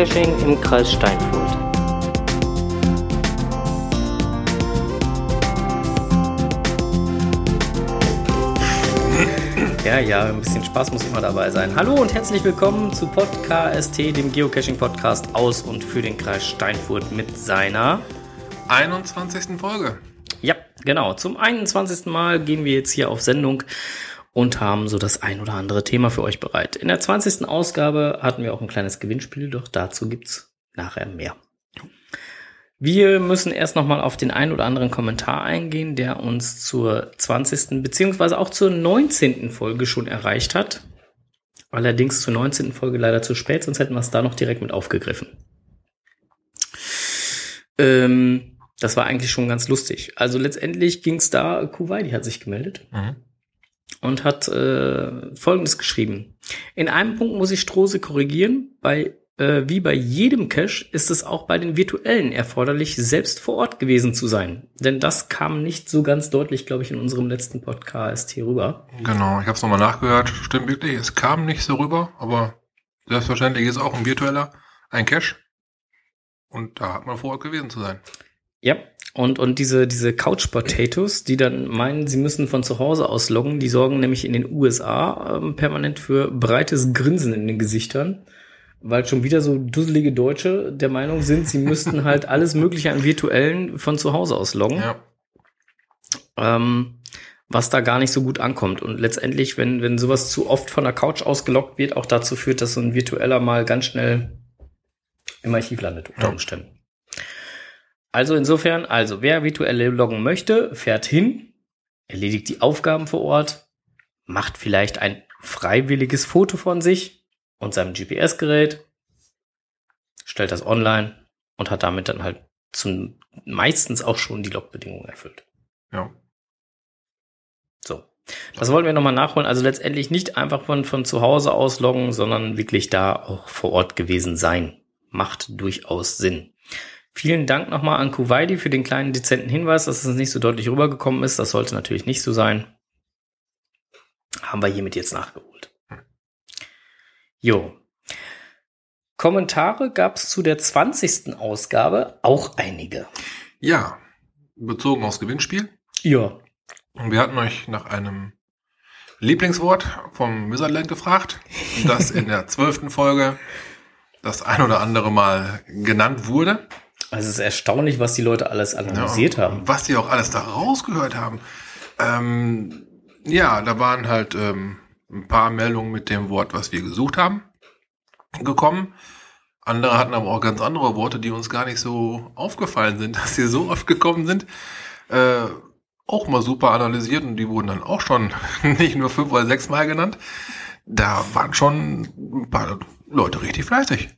Geocaching im Kreis Steinfurt. Ja, ja, ein bisschen Spaß muss immer dabei sein. Hallo und herzlich willkommen zu Podcast, dem Geocaching-Podcast aus und für den Kreis Steinfurt mit seiner 21. Folge. Ja, genau. Zum 21. Mal gehen wir jetzt hier auf Sendung und haben so das ein oder andere Thema für euch bereit. In der 20. Ausgabe hatten wir auch ein kleines Gewinnspiel, doch dazu gibt's nachher mehr. Wir müssen erst nochmal auf den ein oder anderen Kommentar eingehen, der uns zur 20. beziehungsweise auch zur 19. Folge schon erreicht hat. Allerdings zur 19. Folge leider zu spät, sonst hätten wir es da noch direkt mit aufgegriffen. Ähm, das war eigentlich schon ganz lustig. Also letztendlich ging es da, Kuwait hat sich gemeldet Mhm. Und hat äh, Folgendes geschrieben. In einem Punkt muss ich Strose korrigieren. Bei äh, wie bei jedem Cache ist es auch bei den virtuellen erforderlich, selbst vor Ort gewesen zu sein. Denn das kam nicht so ganz deutlich, glaube ich, in unserem letzten Podcast hier rüber. Genau, ich habe es nochmal nachgehört. Stimmt wirklich, es kam nicht so rüber, aber selbstverständlich ist auch ein virtueller ein Cache. Und da hat man vor Ort gewesen zu sein. Ja, und, und diese, diese Couch Potatoes, die dann meinen, sie müssen von zu Hause aus loggen, die sorgen nämlich in den USA ähm, permanent für breites Grinsen in den Gesichtern, weil schon wieder so dusselige Deutsche der Meinung sind, sie müssten halt alles Mögliche an virtuellen von zu Hause aus loggen. Ja, ähm, was da gar nicht so gut ankommt. Und letztendlich, wenn, wenn sowas zu oft von der Couch ausgelockt wird, auch dazu führt, dass so ein virtueller mal ganz schnell im Archiv landet unter Ja. Umständen. Also insofern, also wer virtuelle loggen möchte, fährt hin, erledigt die Aufgaben vor Ort, macht vielleicht ein freiwilliges Foto von sich und seinem GPS-Gerät, stellt das online und hat damit dann halt zum meistens auch schon die Logbedingungen erfüllt. ja. So. Das wollten wir nochmal nachholen. Also letztendlich nicht einfach von, von zu Hause aus loggen, sondern wirklich da auch vor Ort gewesen sein. Macht durchaus Sinn. Vielen Dank nochmal an Kuwaiti für den kleinen dezenten Hinweis, dass es nicht so deutlich rübergekommen ist. Das sollte natürlich nicht so sein. Haben wir hiermit jetzt nachgeholt. Jo. Kommentare gab es zu der 20. Ausgabe auch einige. Ja, bezogen aufs Gewinnspiel. Ja. Und wir hatten euch nach einem Lieblingswort vom Wizardland gefragt, das in der zwölften Folge das ein oder andere Mal genannt wurde. Also es ist erstaunlich, was die Leute alles analysiert Ja, haben. Was die auch alles da rausgehört haben. Ähm, ja, da waren halt ähm, ein paar Meldungen mit dem Wort, was wir gesucht haben, gekommen. Andere hatten aber auch ganz andere Worte, die uns gar nicht so aufgefallen sind, dass sie so oft gekommen sind. Äh, auch mal super analysiert und die wurden dann auch schon nicht nur fünf oder sechs Mal genannt. Da waren schon ein paar Leute richtig fleißig.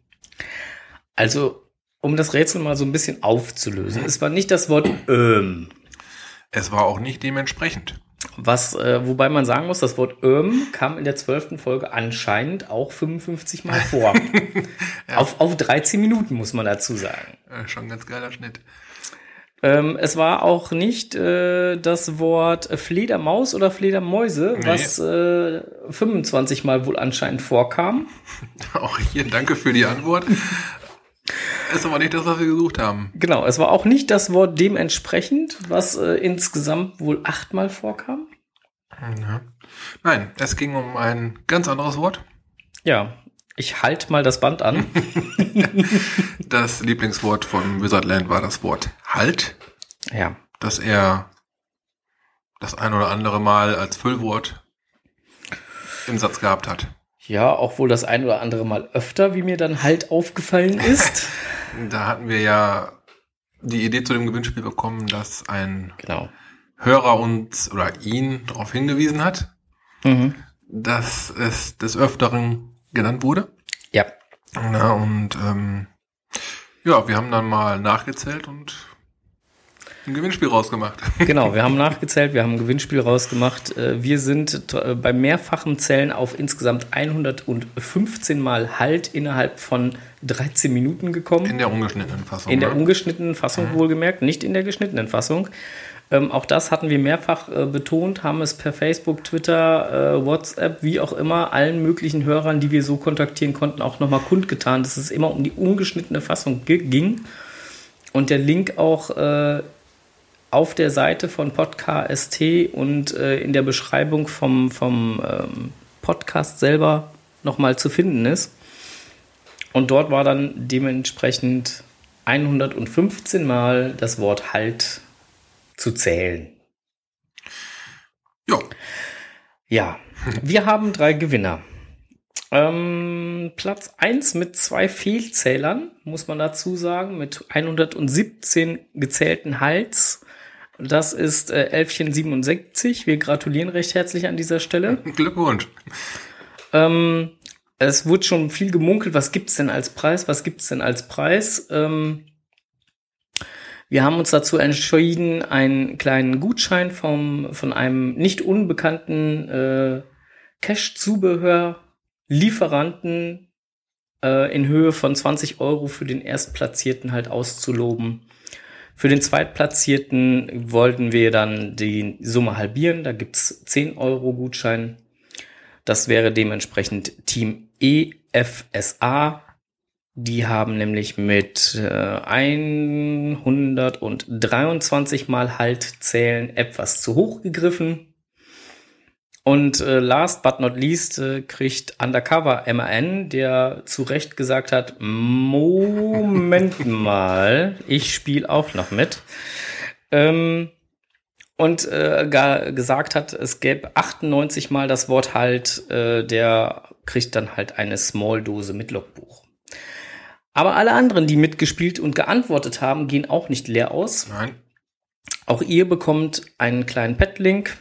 Also, um das Rätsel mal so ein bisschen aufzulösen. Es war nicht das Wort ähm, Es war auch nicht dementsprechend. was, äh, wobei man sagen muss, das Wort ähm kam in der zwölften Folge anscheinend auch 55 Mal vor. auf, auf 13 Minuten muss man dazu sagen. Schon ein ganz geiler Schnitt. Ähm, es war auch nicht äh, das Wort Fledermaus oder Fledermäuse, Nee. was äh, 25 Mal wohl anscheinend vorkam. Auch hier danke für die Antwort. Ist aber nicht das, was wir gesucht haben. Genau, es war auch nicht das Wort dementsprechend, was äh, insgesamt wohl achtmal vorkam. Ja. Nein, es ging um ein ganz anderes Wort. Ja, ich halt mal das Band an. Das Lieblingswort von Wizardland war das Wort Halt, ja, das er das ein oder andere Mal als Füllwort im Satz gehabt hat. Ja, auch wohl das ein oder andere Mal öfter, wie mir dann halt aufgefallen ist. Da hatten wir ja die Idee zu dem Gewinnspiel bekommen, dass ein genau. Hörer uns oder ihn darauf hingewiesen hat, Mhm. dass es des Öfteren genannt wurde. Ja, Na, und ähm, ja, wir haben dann mal nachgezählt und ein Gewinnspiel rausgemacht. genau. Wir haben nachgezählt, wir haben ein Gewinnspiel rausgemacht. Äh, Wir sind äh, bei mehrfachen Zählen auf insgesamt 115 Mal Halt innerhalb von 13 Minuten gekommen. In der ungeschnittenen Fassung. In der ne? ungeschnittenen Fassung wohlgemerkt, nicht in der geschnittenen Fassung. Ähm, auch das hatten wir mehrfach äh, betont, haben es per Facebook, Twitter, äh, WhatsApp, wie auch immer, allen möglichen Hörern, die wir so kontaktieren konnten, auch nochmal kundgetan, dass es immer um die ungeschnittene Fassung ging. Und der Link auch äh, auf der Seite von Podcast und äh, in der Beschreibung vom, vom ähm, Podcast selber nochmal zu finden ist. Und dort war dann dementsprechend 115 Mal das Wort Halt zu zählen. Ja. Ja, wir haben drei Gewinner. Ähm, Platz 1 mit zwei Fehlzählern, muss man dazu sagen, mit 117 gezählten Hals. Das ist äh, Elfchen 67. Wir gratulieren recht herzlich an dieser Stelle. Glückwunsch. Ähm, es wurde schon viel gemunkelt, was gibt's denn als Preis? Was gibt's denn als Preis? Ähm, wir haben uns dazu entschieden, einen kleinen Gutschein vom, von einem nicht unbekannten äh, Cash-Zubehör-Lieferanten äh, in Höhe von 20 Euro für den Erstplatzierten halt auszuloben. Für den Zweitplatzierten wollten wir dann die Summe halbieren. Da gibt's 10 Euro Gutschein. Das wäre dementsprechend Team EFSA die haben nämlich mit äh, 123 mal Halt zählen etwas zu hoch gegriffen. Und äh, last but not least äh, kriegt Undercover MAN, der zu Recht gesagt hat, Moment mal, ich spiele auch noch mit. Ähm, und äh, gesagt hat, es gäbe 98 mal das Wort Halt, äh, der kriegt dann halt eine Small-Dose mit Logbuch. Aber alle anderen, die mitgespielt und geantwortet haben, gehen auch nicht leer aus. Nein. Auch ihr bekommt einen kleinen Pet-Link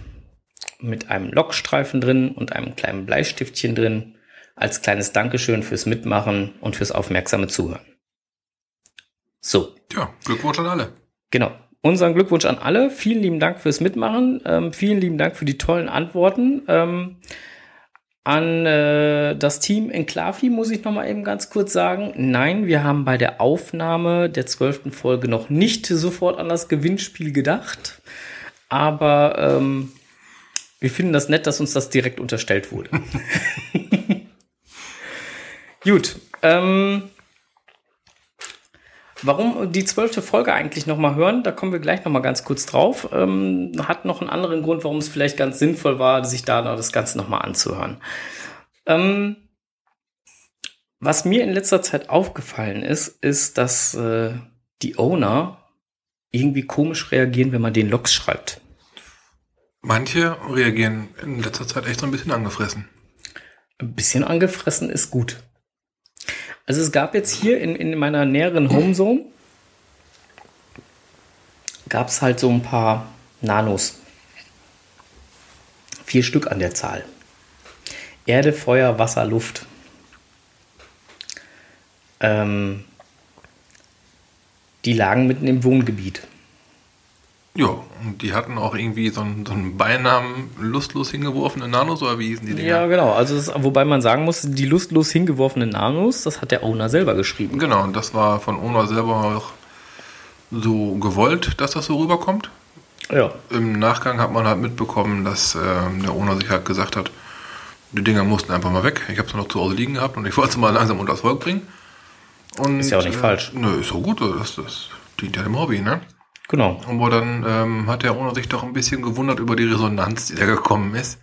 mit einem Lockstreifen drin und einem kleinen Bleistiftchen drin als kleines Dankeschön fürs Mitmachen und fürs aufmerksame Zuhören. So. Ja, Glückwunsch an alle. Genau. Unseren Glückwunsch an alle. Vielen lieben Dank fürs Mitmachen. Ähm, vielen lieben Dank für die tollen Antworten. Ähm, an äh, das Team in Klafi muss ich noch mal eben ganz kurz sagen, nein, wir haben bei der Aufnahme der zwölften Folge noch nicht sofort an das Gewinnspiel gedacht, aber ähm, wir finden das nett, dass uns das direkt unterstellt wurde. Gut, ähm, Warum die zwölfte Folge eigentlich nochmal hören, da kommen wir gleich nochmal ganz kurz drauf. Ähm, hat noch einen anderen Grund, warum es vielleicht ganz sinnvoll war, sich da das Ganze nochmal anzuhören. Ähm, was mir in letzter Zeit aufgefallen ist, ist, dass äh, die Owner irgendwie komisch reagieren, wenn man den Logs schreibt. Manche reagieren in letzter Zeit echt so ein bisschen angefressen. Ein bisschen angefressen ist gut. Also es gab jetzt hier in, in meiner näheren Homezone gab es halt so ein paar Nanos. Vier Stück an der Zahl. Erde, Feuer, Wasser, Luft. Ähm, die lagen mitten im Wohngebiet. Ja, und die hatten auch irgendwie so einen, so einen Beinamen lustlos hingeworfene Nanos, oder wie hießen die Dinger? Ja, genau. Also das, wobei man sagen muss, die lustlos hingeworfenen Nanos, das hat der Owner selber geschrieben. Genau, und das war von Owner selber auch so gewollt, dass das so rüberkommt. Ja. Im Nachgang hat man halt mitbekommen, dass äh, der Owner sich halt gesagt hat, die Dinger mussten einfach mal weg. Ich habe sie noch zu Hause liegen gehabt und ich wollte sie mal langsam unter das Volk bringen. Und, ist ja auch nicht äh, falsch. Nö, ist so gut. Das, das dient ja dem Hobby, ne? Genau. Aber dann ähm, hat der Owner sich doch ein bisschen gewundert über die Resonanz, die da gekommen ist.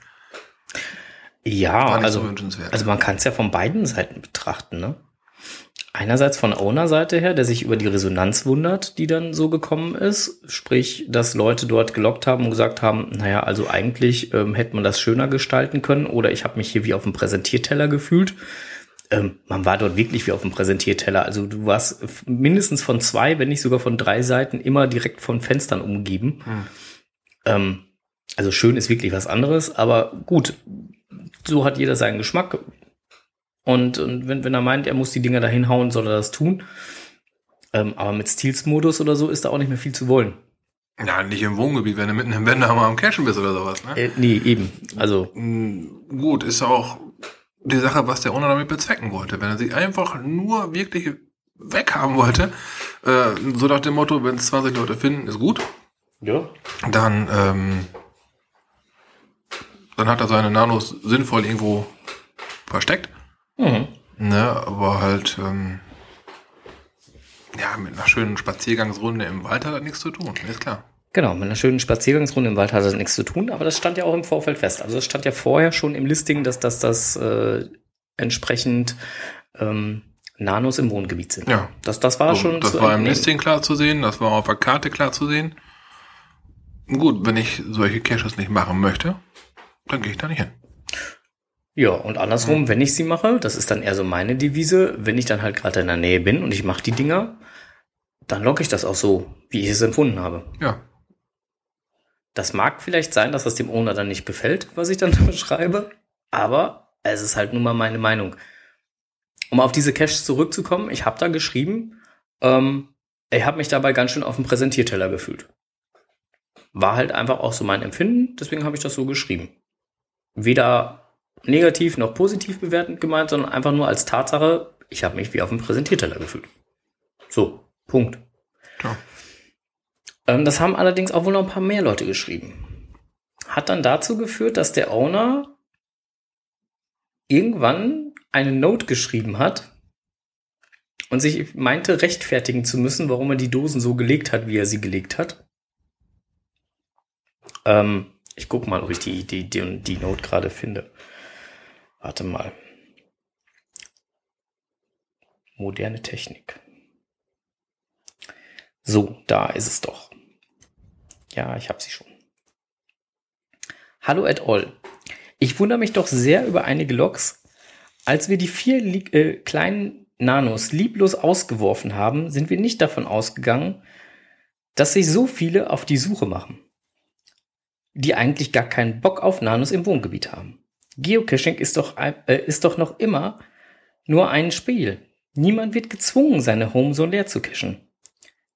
Ja, also, so wünschenswert. also man kann es ja von beiden Seiten betrachten, ne? Einerseits von Owner-Seite her, der sich über die Resonanz wundert, die dann so gekommen ist. Sprich, dass Leute dort gelockt haben und gesagt haben, naja, also eigentlich ähm, hätte man das schöner gestalten können oder ich habe mich hier wie auf dem Präsentierteller gefühlt. Ähm, man war dort wirklich wie auf dem Präsentierteller. Also du warst mindestens von zwei, wenn nicht sogar von drei Seiten immer direkt von Fenstern umgeben. Hm. Ähm, also schön ist wirklich was anderes, aber gut, so hat jeder seinen Geschmack. Und, und wenn, wenn er meint, er muss die Dinger dahin hauen, soll er das tun. Ähm, aber mit Steels-Modus oder so ist da auch nicht mehr viel zu wollen. Ja, nicht im Wohngebiet, wenn du mitten im Wendehammer am Cashen bist oder sowas, ne? Äh, nee, eben. Also, Mm, Gut, ist auch die Sache, was der Owner damit bezwecken wollte. Wenn er sich einfach nur wirklich weghaben wollte, äh, so nach dem Motto, wenn es 20 Leute finden, ist gut. Ja. Dann, ähm, dann hat er seine Nanos sinnvoll irgendwo versteckt. Mhm. Ne, aber halt, ähm, ja, mit einer schönen Spaziergangsrunde im Wald hat das nichts zu tun, ist klar. Genau, mit einer schönen Spaziergangsrunde im Wald hat das nichts zu tun, aber das stand ja auch im Vorfeld fest. Also es stand ja vorher schon im Listing, dass das, das äh, entsprechend ähm, Nanos im Wohngebiet sind. Ja. Das, das war So, schon das zu war im. Listing klar zu sehen, das war auf der Karte klar zu sehen. Gut, wenn ich solche Caches nicht machen möchte, dann gehe ich da nicht hin. Ja, und andersrum, wenn ich sie mache, das ist dann eher so meine Devise, wenn ich dann halt gerade in der Nähe bin und ich mache die Dinger, dann logge ich das auch so, wie ich es empfunden habe. Ja, Das mag vielleicht sein, dass das dem Owner dann nicht gefällt, was ich dann schreibe, aber es ist halt nun mal meine Meinung. Um auf diese Caches zurückzukommen, ich habe da geschrieben, ähm, ich habe mich dabei ganz schön auf dem Präsentierteller gefühlt. War halt einfach auch so mein Empfinden, deswegen habe ich das so geschrieben. Weder negativ noch positiv bewertend gemeint, sondern einfach nur als Tatsache, ich habe mich wie auf dem Präsentierteller gefühlt. So, Punkt. ja. Ähm, das haben allerdings auch wohl noch ein paar mehr Leute geschrieben. Hat dann dazu geführt, dass der Owner irgendwann eine Note geschrieben hat und sich meinte, rechtfertigen zu müssen, warum er die Dosen so gelegt hat, wie er sie gelegt hat. Ähm, ich guck mal, ob ich die, die, die, die Note gerade finde. Warte mal. Moderne Technik. So, da ist es doch. Ja, ich habe sie schon. Hallo et al. Ich wundere mich doch sehr über einige Logs. Als wir die vier äh, kleinen Nanos lieblos ausgeworfen haben, sind wir nicht davon ausgegangen, dass sich so viele auf die Suche machen, die eigentlich gar keinen Bock auf Nanos im Wohngebiet haben. Geocaching ist doch, äh, ist doch noch immer nur ein Spiel. Niemand wird gezwungen, seine Home so leer zu cachen.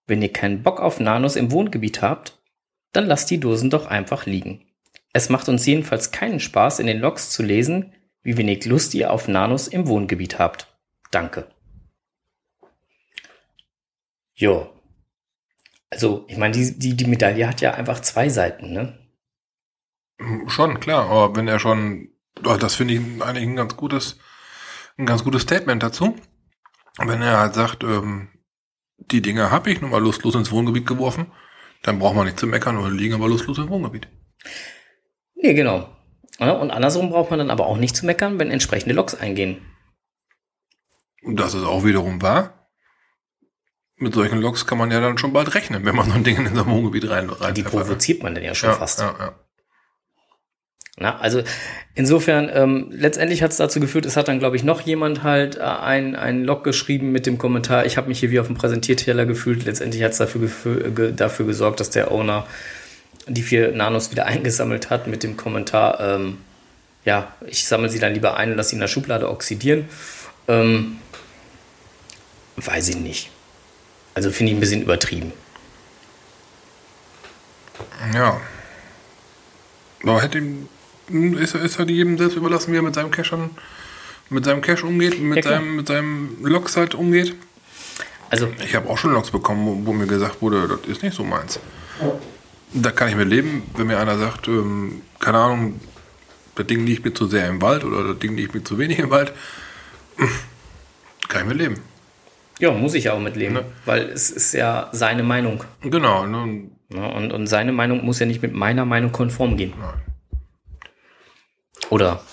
Wenn ihr keinen Bock auf Nanos im Wohngebiet habt, dann lasst die Dosen doch einfach liegen. Es macht uns jedenfalls keinen Spaß, in den Logs zu lesen, wie wenig Lust ihr auf Nanos im Wohngebiet habt. Danke. Jo. Also, ich meine, die, die, die Medaille hat ja einfach zwei Seiten, ne? Schon, klar, aber wenn er schon, oh, das finde ich eigentlich ein ganz gutes, ein ganz gutes Statement dazu. Wenn er halt sagt, ähm, die Dinger habe ich nun mal lustlos ins Wohngebiet geworfen, dann braucht man nicht zu meckern oder liegen aber lustlos im Wohngebiet. Nee, genau. Und andersrum braucht man dann aber auch nicht zu meckern, wenn entsprechende Logs eingehen. Und das ist auch wiederum wahr. Mit solchen Loks kann man ja dann schon bald rechnen, wenn man so ein Ding in sein Wohngebiet rein, rein Die provoziert man dann ja schon ja, fast. Ja, ja. Na, also insofern, ähm, letztendlich hat es dazu geführt, es hat dann, glaube ich, noch jemand halt äh, ein, ein Log geschrieben mit dem Kommentar, ich habe mich hier wie auf dem Präsentierteller gefühlt. Letztendlich hat es dafür, ge dafür gesorgt, dass der Owner die vier Nanos wieder eingesammelt hat mit dem Kommentar, ähm, ja, ich sammle sie dann lieber ein und lasse sie in der Schublade oxidieren. Ähm, weiß ich nicht. Also finde ich ein bisschen übertrieben. Ja. Aber hätte ihm, ist, ist halt jedem selbst überlassen, wie er mit seinem Cash an, mit seinem Cash umgeht, mit Ja, seinem, mit seinem Loks halt umgeht. Also, Ich habe auch schon Loks bekommen, wo, wo mir gesagt wurde, das ist nicht so meins. Da kann ich mit leben, wenn mir einer sagt, ähm, keine Ahnung, das Ding liegt mir zu sehr im Wald oder das Ding liegt mir zu wenig im Wald. Kann ich mit leben. ja, muss ich auch mitleben, Ne? weil es ist ja seine Meinung. Genau. Ne? Und, und seine Meinung muss ja nicht mit meiner Meinung konform gehen. Nein. Oder?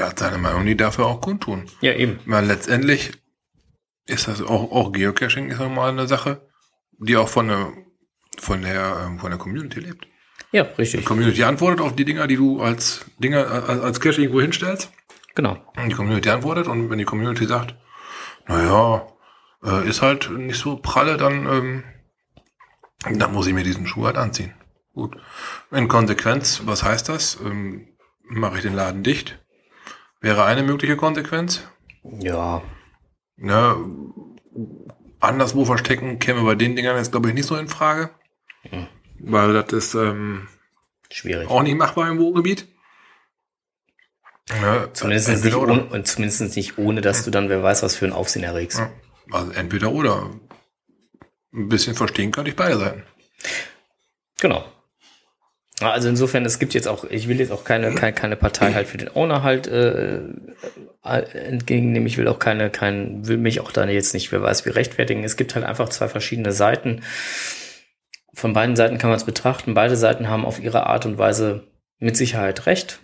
Hat seine Meinung, die darf er auch kundtun. Ja, eben. Weil letztendlich ist das auch, auch Geocaching ist nochmal eine Sache, die auch von der, von der, ähm, von der Community lebt. Ja, Die richtig. Community antwortet auf die Dinger, die du als Dinger, als, als Cache irgendwo hinstellst. Genau. Und die Community antwortet und wenn die Community sagt, naja, äh, ist halt nicht so pralle, dann, ähm, dann muss ich mir diesen Schuh halt anziehen. Gut. In Konsequenz, was heißt das? Ähm, Mache ich den Laden dicht? Wäre eine mögliche Konsequenz. Ja. Ne, anderswo verstecken käme bei den Dingern jetzt, glaube ich, nicht so in Frage. Mhm. Weil das ist ähm, Schwierig. auch nicht machbar im Wohngebiet. Ne, Zumindest nicht, oder. ohne, und zumindest nicht ohne, dass du dann, wer weiß, was für ein Aufsehen erregst. Also entweder oder. Ein bisschen verstehen kann ich beide Seiten. Genau. Also insofern, es gibt jetzt auch, ich will jetzt auch keine, keine, keine Partei halt für den Owner halt äh, äh, entgegennehmen. Ich will auch keine, kein, will mich auch da jetzt nicht, wer weiß, wie rechtfertigen. Es gibt halt einfach zwei verschiedene Seiten. Von beiden Seiten kann man es betrachten. Beide Seiten haben auf ihre Art und Weise mit Sicherheit recht.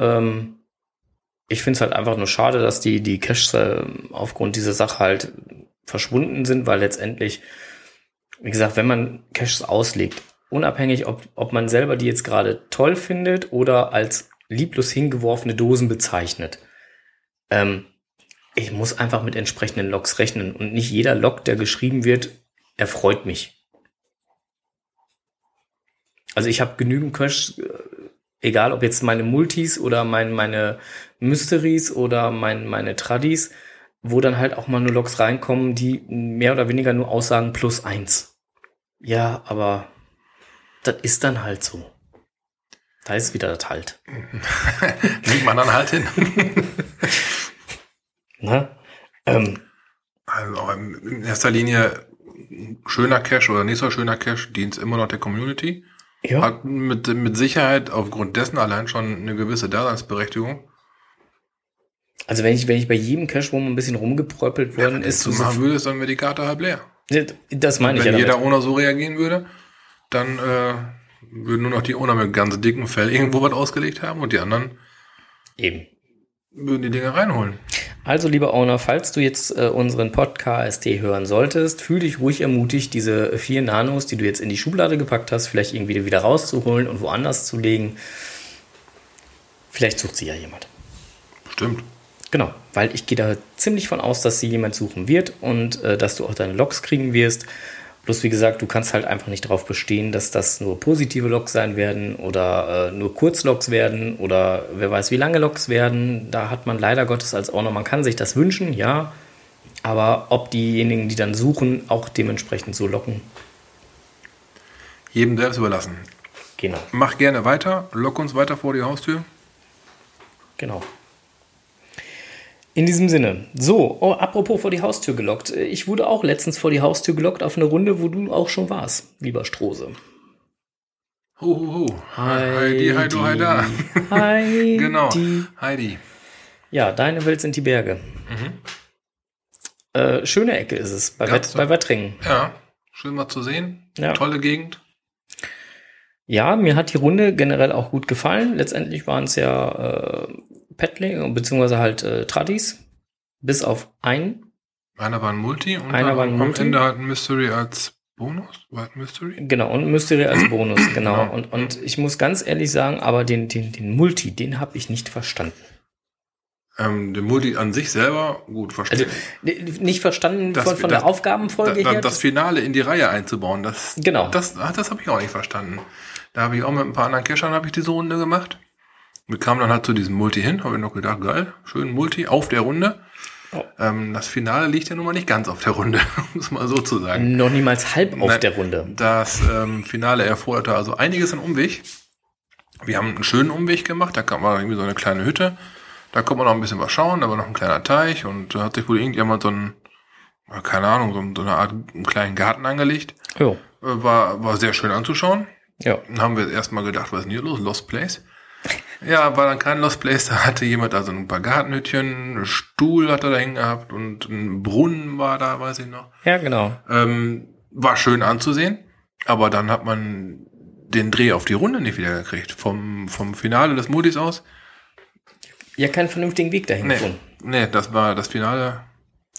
Ähm, ich finde es halt einfach nur schade, dass die, die Caches äh, aufgrund dieser Sache halt verschwunden sind, weil letztendlich, wie gesagt, wenn man Caches auslegt, unabhängig, ob, ob man selber die jetzt gerade toll findet oder als lieblos hingeworfene Dosen bezeichnet. Ähm, ich muss einfach mit entsprechenden Logs rechnen und nicht jeder Log, der geschrieben wird, erfreut mich. Also ich habe genügend Cash, äh, egal ob jetzt meine Multis oder mein, meine Mysteries oder mein, meine Tradis, wo dann halt auch mal nur Logs reinkommen, die mehr oder weniger nur aussagen plus eins. Ja, aber das ist dann halt so. Da ist wieder das halt. Liegt man dann halt hin. ne? Ähm, also in erster Linie schöner Cash oder nicht so schöner Cash dient immer noch der Community. Ja. Hat mit, mit Sicherheit aufgrund dessen allein schon eine gewisse Daseinsberechtigung. Also wenn ich, wenn ich bei jedem Cache, wo man ein bisschen rumgepröppelt worden ja, ist. Wenn du machen würdest, dann wäre die Karte halb leer. Das meine ich ja. Wenn jeder ohne so reagieren würde, dann äh, würden nur noch die Owner mit ganz dicken Fell irgendwo was ausgelegt haben und die anderen eben würden die Dinge reinholen. Also, lieber Owner, falls du jetzt äh, unseren Podcast hören solltest, fühl dich ruhig ermutigt, diese vier Nanos, die du jetzt in die Schublade gepackt hast, vielleicht irgendwie wieder rauszuholen und woanders zu legen. Vielleicht sucht sie ja jemand. Stimmt. Genau, weil ich gehe da ziemlich von aus, dass sie jemand suchen wird und äh, dass du auch deine Logs kriegen wirst. Bloß wie gesagt, du kannst halt einfach nicht darauf bestehen, dass das nur positive Loks sein werden oder äh, nur Kurzloks werden oder wer weiß wie lange Loks werden. Da hat man leider Gottes als Owner, man kann sich das wünschen, ja. Aber ob diejenigen, die dann suchen, auch dementsprechend so locken. Jedem selbst überlassen. Genau. Mach gerne weiter, lock uns weiter vor die Haustür. Genau. In diesem Sinne. So, oh, apropos vor die Haustür gelockt. Ich wurde auch letztens vor die Haustür gelockt auf eine Runde, wo du auch schon warst, lieber Strose. Huhuhu. Heidi, Heidi, Heidi. Heidi. genau, Heidi. Ja, deine Welt sind die Berge. Mhm. Äh, schöne Ecke ist es, bei, Wett, bei Wettringen. Ja, schön mal zu sehen. Ja. Tolle Gegend. Ja, mir hat die Runde generell auch gut gefallen. Letztendlich waren es ja äh, Petling, beziehungsweise halt äh, Tradis, bis auf einen. Einer war ein Multi und einer war ein Multi. am Ende hat ein Mystery als Bonus? War Mystery? Genau, und Mystery als Bonus, genau. genau. Und, und ich muss ganz ehrlich sagen, aber den, den, den Multi, den habe ich nicht verstanden. Ähm, den Multi an sich selber, gut, verstanden. Also, nicht verstanden das, von, von das, der Aufgabenfolge da, her. Das Finale in die Reihe einzubauen, das, genau. das, das habe ich auch nicht verstanden. Da habe ich auch mit ein paar anderen Cachern habe ich diese Runde gemacht. Wir kamen dann halt zu diesem Multi hin, habe ich noch gedacht, geil, schön Multi auf der Runde. Oh. Ähm, das Finale liegt ja nun mal nicht ganz auf der Runde, muss mal so zu sagen. Noch niemals halb auf Nein, der Runde. Das ähm, Finale erforderte also einiges an Umweg. Wir haben einen schönen Umweg gemacht, da kam mal irgendwie so eine kleine Hütte. Da konnte man noch ein bisschen was schauen, da war noch ein kleiner Teich und da hat sich wohl irgendjemand so ein, keine Ahnung, so, so eine Art einen kleinen Garten angelegt. Jo. Äh, war, war sehr schön anzuschauen. Ja. Dann haben wir erstmal gedacht, was ist denn hier los? Lost Place. Ja, war dann kein Lost Place, da hatte jemand also ein paar Gartenhütchen, einen Stuhl hat er da hängen gehabt und ein Brunnen war da, weiß ich noch. Ja, genau. Ähm, war schön anzusehen, aber dann hat man den Dreh auf die Runde nicht wieder gekriegt. Vom, vom Finale des Multis aus. Ja, keinen vernünftigen Weg dahin nee, gefunden. Nee, das war das Finale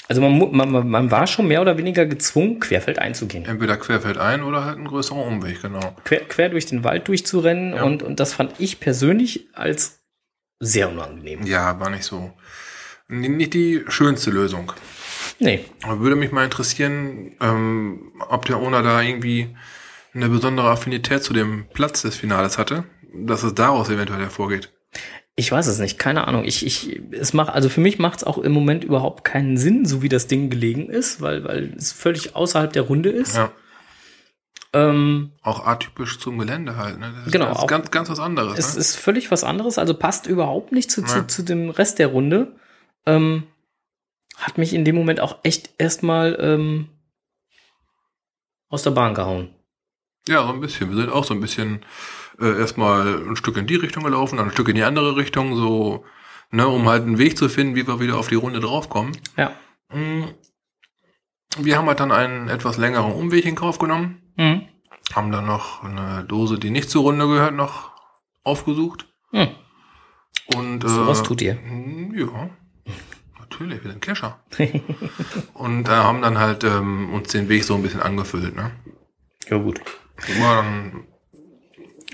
also man, man, man war schon mehr oder weniger gezwungen, querfeld einzugehen. Entweder querfeld ein oder halt ein größerer Umweg, genau. Quer, quer durch den Wald durchzurennen ja. und, und das fand ich persönlich als sehr unangenehm. Ja, war nicht so. Nicht die schönste Lösung. Nee. Aber würde mich mal interessieren, ähm, ob der Owner da irgendwie eine besondere Affinität zu dem Platz des Finales hatte, dass es daraus eventuell hervorgeht. Ich weiß es nicht, keine Ahnung. Ich, ich, es macht, also für mich macht es auch im Moment überhaupt keinen Sinn, so wie das Ding gelegen ist, weil, weil es völlig außerhalb der Runde ist. Ja. Ähm, auch atypisch zum Gelände halt, ne? Das genau. Ist ganz, ganz was anderes. Es ne? ist völlig was anderes, also passt überhaupt nicht zu, ja. zu, zu dem Rest der Runde. Ähm, hat mich in dem Moment auch echt erstmal ähm, aus der Bahn gehauen. Ja, so ein bisschen. Wir sind auch so ein bisschen äh, erstmal ein Stück in die Richtung gelaufen, dann ein Stück in die andere Richtung, so, ne, um halt einen Weg zu finden, wie wir wieder auf die Runde draufkommen. Ja. Mm. Wir haben halt dann einen etwas längeren Umweg in Kauf genommen, Mhm. haben dann noch eine Dose, die nicht zur Runde gehört, noch aufgesucht. Hm. Und, So was äh, tut ihr. mm, Ja, natürlich, wir sind Kescher. Und äh, haben dann halt ähm, uns den Weg so ein bisschen angefüllt, ne? Ja, gut. War dann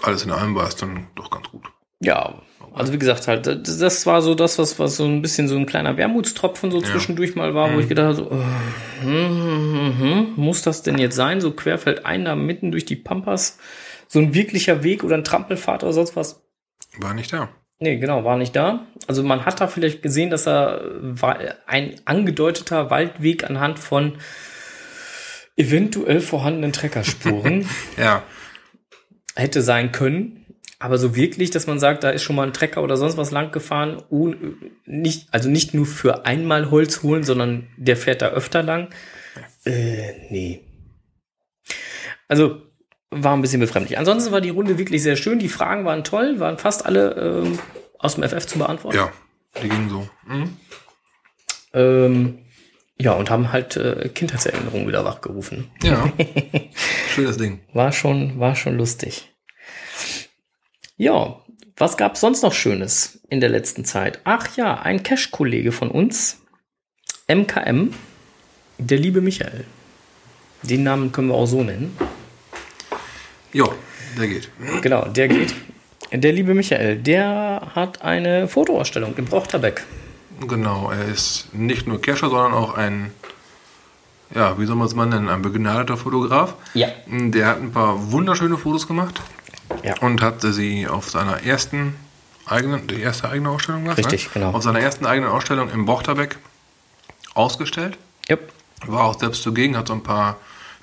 alles in allem war es dann doch ganz gut. Ja, also wie gesagt, halt, das war so das, was, was so ein bisschen so ein kleiner Wermutstropfen so Ja. zwischendurch mal war, wo ich gedacht habe, so, äh, hm, hm, hm, muss das denn jetzt sein? So querfeldein da mitten durch die Pampas, so ein wirklicher Weg oder ein Trampelpfad oder sonst was? War nicht da. Nee, genau, war nicht da. Also man hat da vielleicht gesehen, dass da ein angedeuteter Waldweg anhand von eventuell vorhandenen Treckerspuren Ja, hätte sein können. Aber so wirklich, dass man sagt, da ist schon mal ein Trecker oder sonst was lang gefahren, nicht, also nicht nur für einmal Holz holen, sondern der fährt da öfter lang. Äh, nee. Also war ein bisschen befremdlich. Ansonsten war die Runde wirklich sehr schön. Die Fragen waren toll, waren fast alle ähm, aus dem FF zu beantworten. ja, die ging so. Mhm. Ähm, ja, und haben halt äh, Kindheitserinnerungen wieder wachgerufen. Ja, schönes Ding. War schon, war schon lustig. Ja, was gab's sonst noch Schönes in der letzten Zeit? Ach ja, ein Cash-Kollege von uns, MKM, der liebe Michael. Den Namen können wir auch so nennen. Jo, der geht. Genau, der geht. Der liebe Michael, der hat eine Fotoausstellung im Brochterbeck. Genau, er ist nicht nur Kescher, sondern auch ein, ja, wie soll man es mal nennen, ein begnadeter Fotograf. Ja. Der hat ein paar wunderschöne Fotos gemacht Ja. und hat sie auf seiner ersten eigenen, die erste eigene Ausstellung war Richtig, genau. Auf seiner ersten eigenen Ausstellung im Brochterbeck ausgestellt. Yep. War auch selbst zugegen, hat so ein paar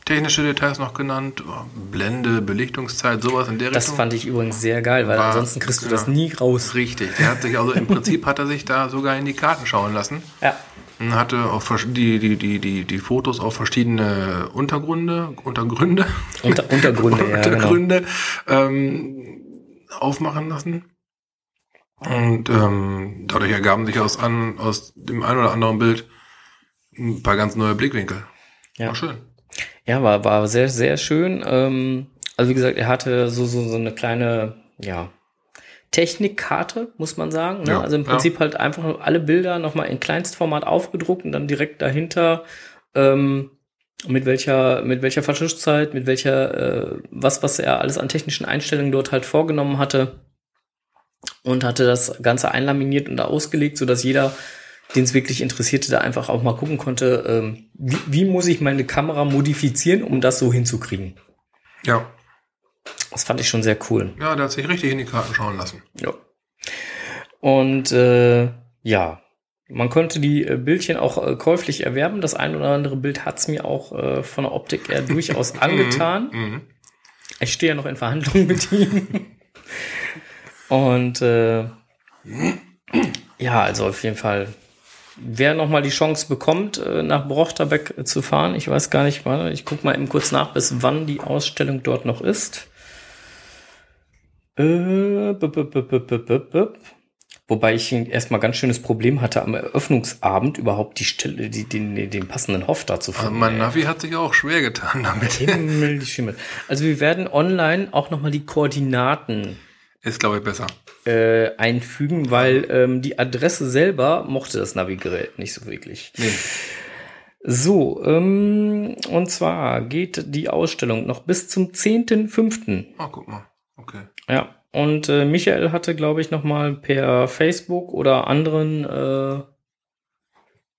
technische Details noch genannt, Blende, Belichtungszeit, sowas in der Das Richtung. fand ich übrigens sehr geil, weil War- ansonsten kriegst du ja. das nie raus. Richtig, der hat sich also im Prinzip hat er sich da sogar in die Karten schauen lassen. Ja. Und hatte auf vers- die, die, die, die, die Fotos auf verschiedene Untergründe, Untergründe, Unter, Untergründe, ja, genau. Untergründe ähm, aufmachen lassen. Und ähm, dadurch ergaben sich aus, an, aus dem ein oder anderen Bild ein paar ganz neue Blickwinkel. Ja. War schön. Ja, war, war sehr, sehr schön. Ähm, also wie gesagt, er hatte so, so, so eine kleine, ja, Technikkarte, muss man sagen. Ne? Ja, also im ja. Prinzip halt einfach alle Bilder nochmal in Kleinstformat aufgedruckt und dann direkt dahinter ähm, mit welcher, mit welcher Verschlusszeit, mit welcher, äh, was, was er alles an technischen Einstellungen dort halt vorgenommen hatte. Und hatte das Ganze einlaminiert und ausgelegt, sodass jeder, den es wirklich interessierte, da einfach auch mal gucken konnte, ähm, wie, wie muss ich meine Kamera modifizieren, um das so hinzukriegen. Ja. Das fand ich schon sehr cool. Ja, der hat sich richtig in die Karten schauen lassen. Ja. Und äh, ja, man konnte die äh, Bildchen auch äh, käuflich erwerben. Das ein oder andere Bild hat's mir auch äh, von der Optik eher durchaus angetan. Mhm. Ich stehe ja noch in Verhandlungen mit ihm. Und äh, ja, also auf jeden Fall, wer noch mal die Chance bekommt, äh, nach Brochterbeck äh, zu fahren, ich weiß gar nicht, warte, ich guck mal eben kurz nach, bis wann die Ausstellung dort noch ist. Äh, bup, bup, bup. Wobei ich erstmal ganz schönes Problem hatte, am Eröffnungsabend überhaupt die Stelle, die, den, den passenden Hof da zu Also finden. mein Navi hat sich auch schwer getan damit. Himmel, die Schimmel. Also wir werden online auch nochmal die Koordinaten Ist, glaube ich, besser. äh, einfügen, weil ähm, die Adresse selber mochte das Navigerät nicht so wirklich. Nee. So, ähm, und zwar geht die Ausstellung noch bis zum 10.05. Ah, guck mal. Okay. Ja, und äh, Michael hatte, glaube ich, nochmal per Facebook oder anderen äh,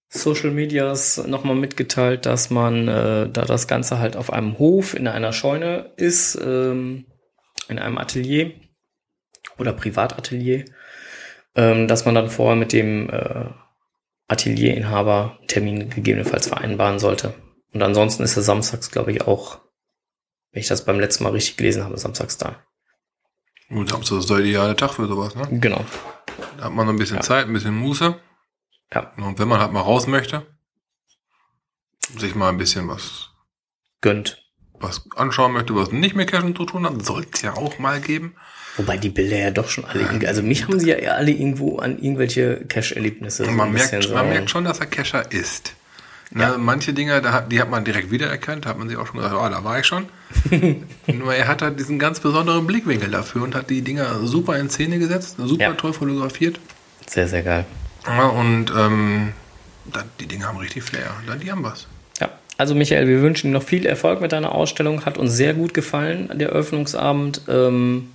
Social Medias nochmal mitgeteilt, dass man, äh, da das Ganze halt auf einem Hof in einer Scheune ist, ähm, in einem Atelier oder Privatatelier, ähm, dass man dann vorher mit dem äh, Atelierinhaber Termin gegebenenfalls vereinbaren sollte. Und ansonsten ist er samstags, glaube ich, auch, wenn ich das beim letzten Mal richtig gelesen habe, samstags da. Und Samstag ist der ideale Tag für sowas, ne? Genau. Da hat man noch ein bisschen Ja. Zeit, ein bisschen Muße. Ja. Und wenn man halt mal raus möchte, sich mal ein bisschen was Gönnt. was anschauen möchte, was nicht mit Cashen zu tun hat, soll es ja auch mal geben. Wobei die Bilder ja doch schon alle, also mich haben sie ja alle irgendwo an irgendwelche Cache-Erlebnisse. so Man merkt, bisschen man so- merkt schon, dass er Cacher ist. Ne, Manche Dinge, da hat, die hat man direkt wiedererkannt, da hat man sich auch schon gesagt, oh, da war ich schon. Nur er hat halt diesen ganz besonderen Blickwinkel dafür und hat die Dinger super in Szene gesetzt, super Ja. toll fotografiert. Sehr, sehr geil. Ja, und ähm, die Dinger haben richtig Flair. Da, die haben was. Ja, also Michael, wir wünschen dir noch viel Erfolg mit deiner Ausstellung. Hat uns sehr gut gefallen, der Eröffnungsabend. Ähm,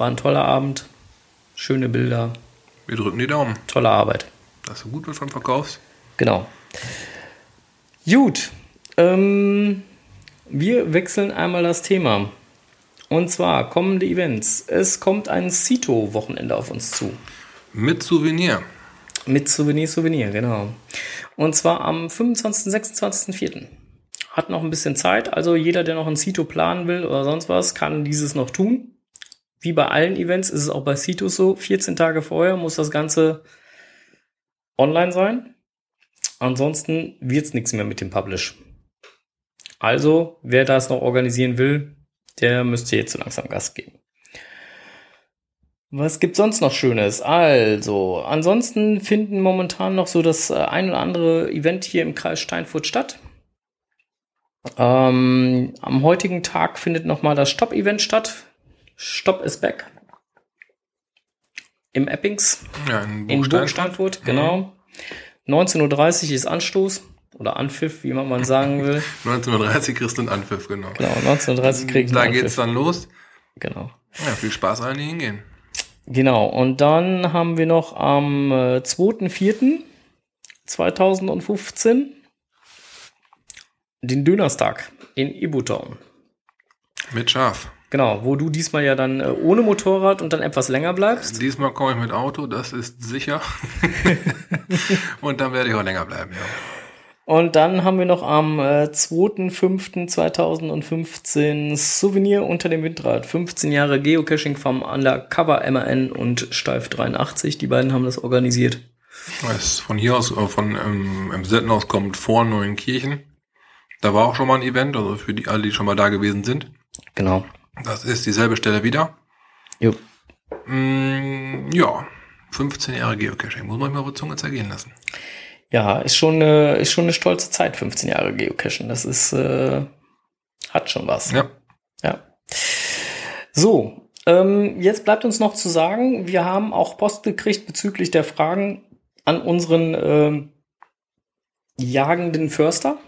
war ein toller Abend. Schöne Bilder, Wir drücken die Daumen, tolle Arbeit. dass du gut wird von verkaufst. Genau. Gut. Ähm, wir wechseln einmal das Thema. Und zwar kommende Events. Es kommt ein Cito-Wochenende auf uns zu. Mit Souvenir. Mit Souvenir, Souvenir, genau. Und zwar am 25., 26., Hat noch ein bisschen Zeit, also jeder, der noch ein Cito planen will oder sonst was, kann dieses noch tun. Wie bei allen Events ist es auch bei Cito so. 14 Tage vorher muss das Ganze online sein. Ansonsten wird's nichts mehr mit dem Publish. Also, wer das noch organisieren will, der müsste jetzt so langsam Gas geben. Was gibt's sonst noch Schönes? Also, ansonsten finden momentan noch so das äh, ein oder andere Event hier im Kreis Steinfurt statt. Ähm, am heutigen Tag findet noch mal das Stop-Event statt. Stop is back. Im Eppings Ja, in in Burgsteinfurt. Genau. 19.30 Uhr ist Anstoß oder Anpfiff, wie man mal sagen will. 1930 kriegst du einen Anpfiff, genau. Genau, 19.30 Uhr krieg ich Da geht's Anpfiff. dann los. Genau. Ja, viel Spaß allen, die hingehen. Genau, und dann haben wir noch am äh, 2.4.2015 den Dönerstag in Ibutown. Mit Schaf. Genau, wo du diesmal ja dann äh, ohne Motorrad und dann etwas länger bleibst. Diesmal komme ich mit Auto, das ist sicher. Und dann werde ich auch länger bleiben, ja. Und dann haben wir noch am äh, 2.5.2015 Souvenir unter dem Windrad. 15 Jahre Geocaching vom Undercover MAN und Steif 83. Die beiden haben das organisiert. Es von hier aus, äh, von ähm, Emsetten aus kommt vor Neuenkirchen. Da war auch schon mal ein Event, also für die alle, die schon mal da gewesen sind. Genau. Das ist dieselbe Stelle wieder. Jo. Mm, ja, 15 Jahre Geocaching. Muss man mal auf Zunge zergehen lassen. Ja, ist schon, eine, ist schon eine stolze Zeit, 15 Jahre Geocachen. Das ist, äh, hat schon was. Ja, Ja. So, ähm, jetzt bleibt uns noch zu sagen, wir haben auch Post gekriegt bezüglich der Fragen an unseren ähm, jagenden Förster.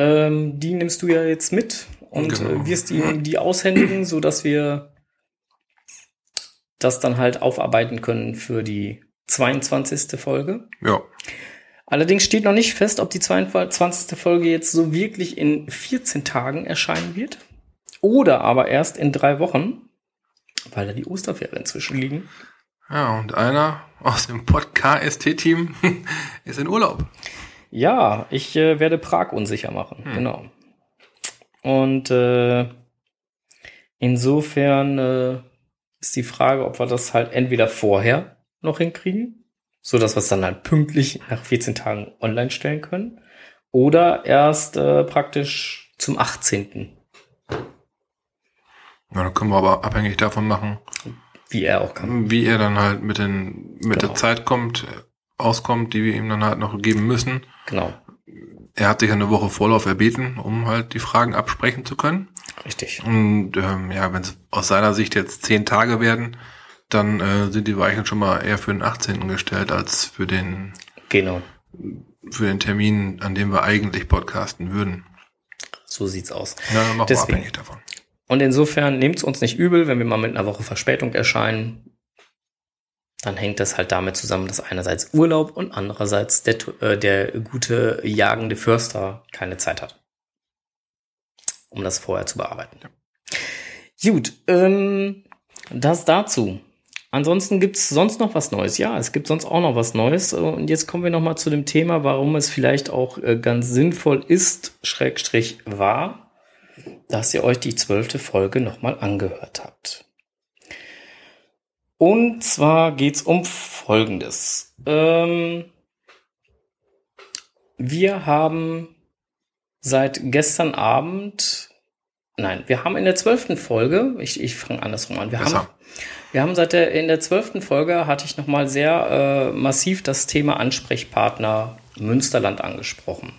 Ähm, die nimmst du ja jetzt mit und Genau. wirst ihm die aushändigen, so dass wir das dann halt aufarbeiten können für die 22. Folge. ja. Allerdings steht noch nicht fest, ob die 22. Folge jetzt so wirklich in 14 Tagen erscheinen wird. Oder aber erst in drei Wochen, weil da die Osterferien zwischen liegen. Ja, und einer aus dem Podcast-Team ist in Urlaub. Ja, ich äh, werde Prag unsicher machen, genau. Und äh, insofern äh, ist die Frage, ob wir das halt entweder vorher noch hinkriegen, so dass wir es dann halt pünktlich nach 14 Tagen online stellen können, oder erst äh, praktisch zum 18. Ja, da können wir aber abhängig davon machen, wie er auch kann. wie er dann halt mit, den, mit Genau. der Zeit kommt, äh, auskommt, die wir ihm dann halt noch geben müssen. Genau, Er hat sich eine Woche Vorlauf erbeten, um halt die Fragen absprechen zu können. richtig. Und ähm, ja, wenn es aus seiner Sicht jetzt zehn Tage werden, dann äh, sind die Weichen schon mal eher für den 18. gestellt als für den Genau, für den Termin, an dem wir eigentlich podcasten würden. so sieht's aus. Ja, dann machen Deswegen. wir abhängig davon. Und insofern nehmt's uns nicht übel, wenn wir mal mit einer Woche Verspätung erscheinen. Dann hängt das halt damit zusammen, dass einerseits Urlaub und andererseits der, äh, der gute jagende Förster keine Zeit hat, um das vorher zu bearbeiten. Gut, ähm, das dazu. Ansonsten gibt's sonst noch was Neues. Ja, es gibt sonst auch noch was Neues. Und jetzt kommen wir noch mal zu dem Thema, warum es vielleicht auch äh, ganz sinnvoll ist, Schrägstrich war, dass ihr euch die zwölfte Folge nochmal angehört habt. Und zwar geht's um Folgendes. Ähm, wir haben seit gestern Abend, nein, wir haben in der zwölften Folge, ich, ich fange andersrum an, wir Besser. haben, wir haben seit der, in der zwölften Folge hatte ich nochmal sehr äh, massiv das Thema Ansprechpartner Münsterland angesprochen.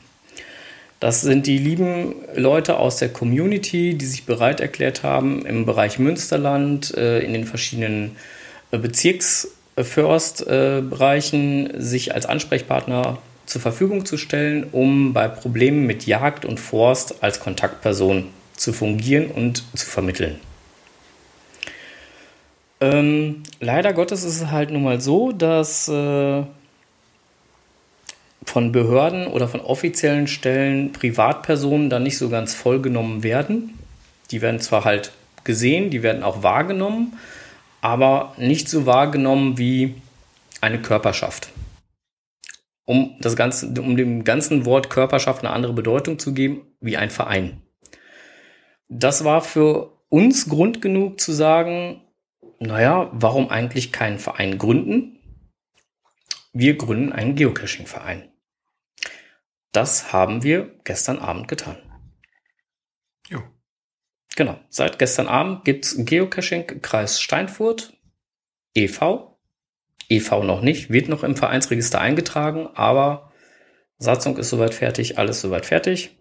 Das sind die lieben Leute aus der Community, die sich bereit erklärt haben, im Bereich Münsterland, äh, in den verschiedenen Bezirksforstbereichen sich als Ansprechpartner zur Verfügung zu stellen, um bei Problemen mit Jagd und Forst als Kontaktperson zu fungieren und zu vermitteln. Ähm, leider Gottes ist es halt nun mal so, dass äh, von Behörden oder von offiziellen Stellen Privatpersonen dann nicht so ganz vollgenommen werden. Die werden zwar halt gesehen, die werden auch wahrgenommen, aber nicht so wahrgenommen wie eine Körperschaft. Um, das Ganze, um dem ganzen Wort Körperschaft eine andere Bedeutung zu geben, wie ein Verein. Das war für uns Grund genug zu sagen, naja, warum eigentlich keinen Verein gründen? Wir gründen einen Geocaching-Verein. Das haben wir gestern Abend getan. Genau. Seit gestern Abend gibt's Geocaching Kreis Steinfurt e.V. e.V. noch nicht, wird noch im Vereinsregister eingetragen, aber Satzung ist soweit fertig, alles soweit fertig.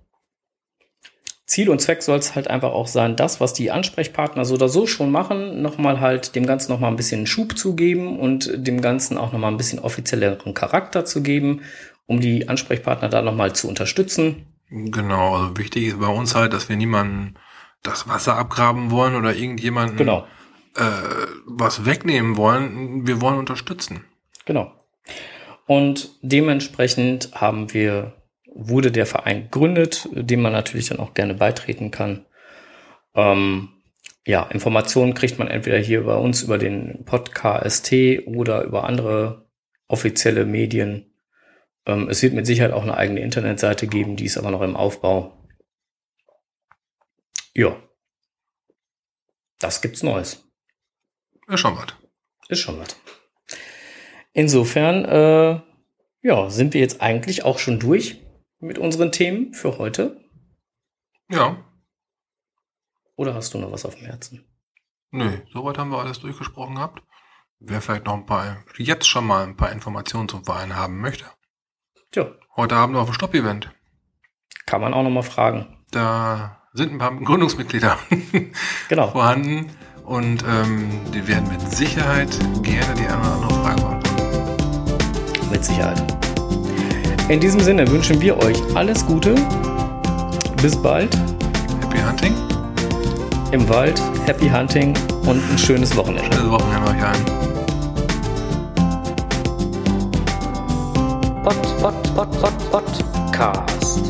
Ziel und Zweck soll es halt einfach auch sein, das, was die Ansprechpartner so oder so schon machen, nochmal halt dem Ganzen nochmal ein bisschen Schub zu geben und dem Ganzen auch nochmal ein bisschen offizielleren Charakter zu geben, um die Ansprechpartner da nochmal zu unterstützen. Genau, also wichtig ist bei uns halt, dass wir niemanden das Wasser abgraben wollen oder irgendjemanden Genau, äh, was wegnehmen wollen. Wir wollen unterstützen. genau. Und dementsprechend haben wir, wurde der Verein gegründet, dem man natürlich dann auch gerne beitreten kann. Ähm, ja, Informationen kriegt man entweder hier bei uns über den Podcast oder über andere offizielle Medien. Ähm, es wird mit Sicherheit auch eine eigene Internetseite geben, die ist aber noch im Aufbau. Ja. Das gibt's Neues. Ist schon was. Ist schon was. Insofern, äh, ja, sind wir jetzt eigentlich auch schon durch mit unseren Themen für heute. Ja. Oder hast du noch was auf dem Herzen? Nö, soweit haben wir alles durchgesprochen gehabt. Wer vielleicht noch ein paar, jetzt schon mal ein paar Informationen zum Verein haben möchte. Tja, Heute Abend auf dem Stopp-Event. kann man auch noch mal fragen. Da sind ein paar Gründungsmitglieder Genau. vorhanden und ähm, die werden mit Sicherheit gerne die eine oder andere Frage beantworten. Mit Sicherheit. In diesem Sinne wünschen wir euch alles Gute. Bis bald Happy Hunting. im Wald. Happy Hunting und ein schönes Wochenende. Schönes Wochenende euch allen. Pod, Pod, Pod, Pod, Podcast.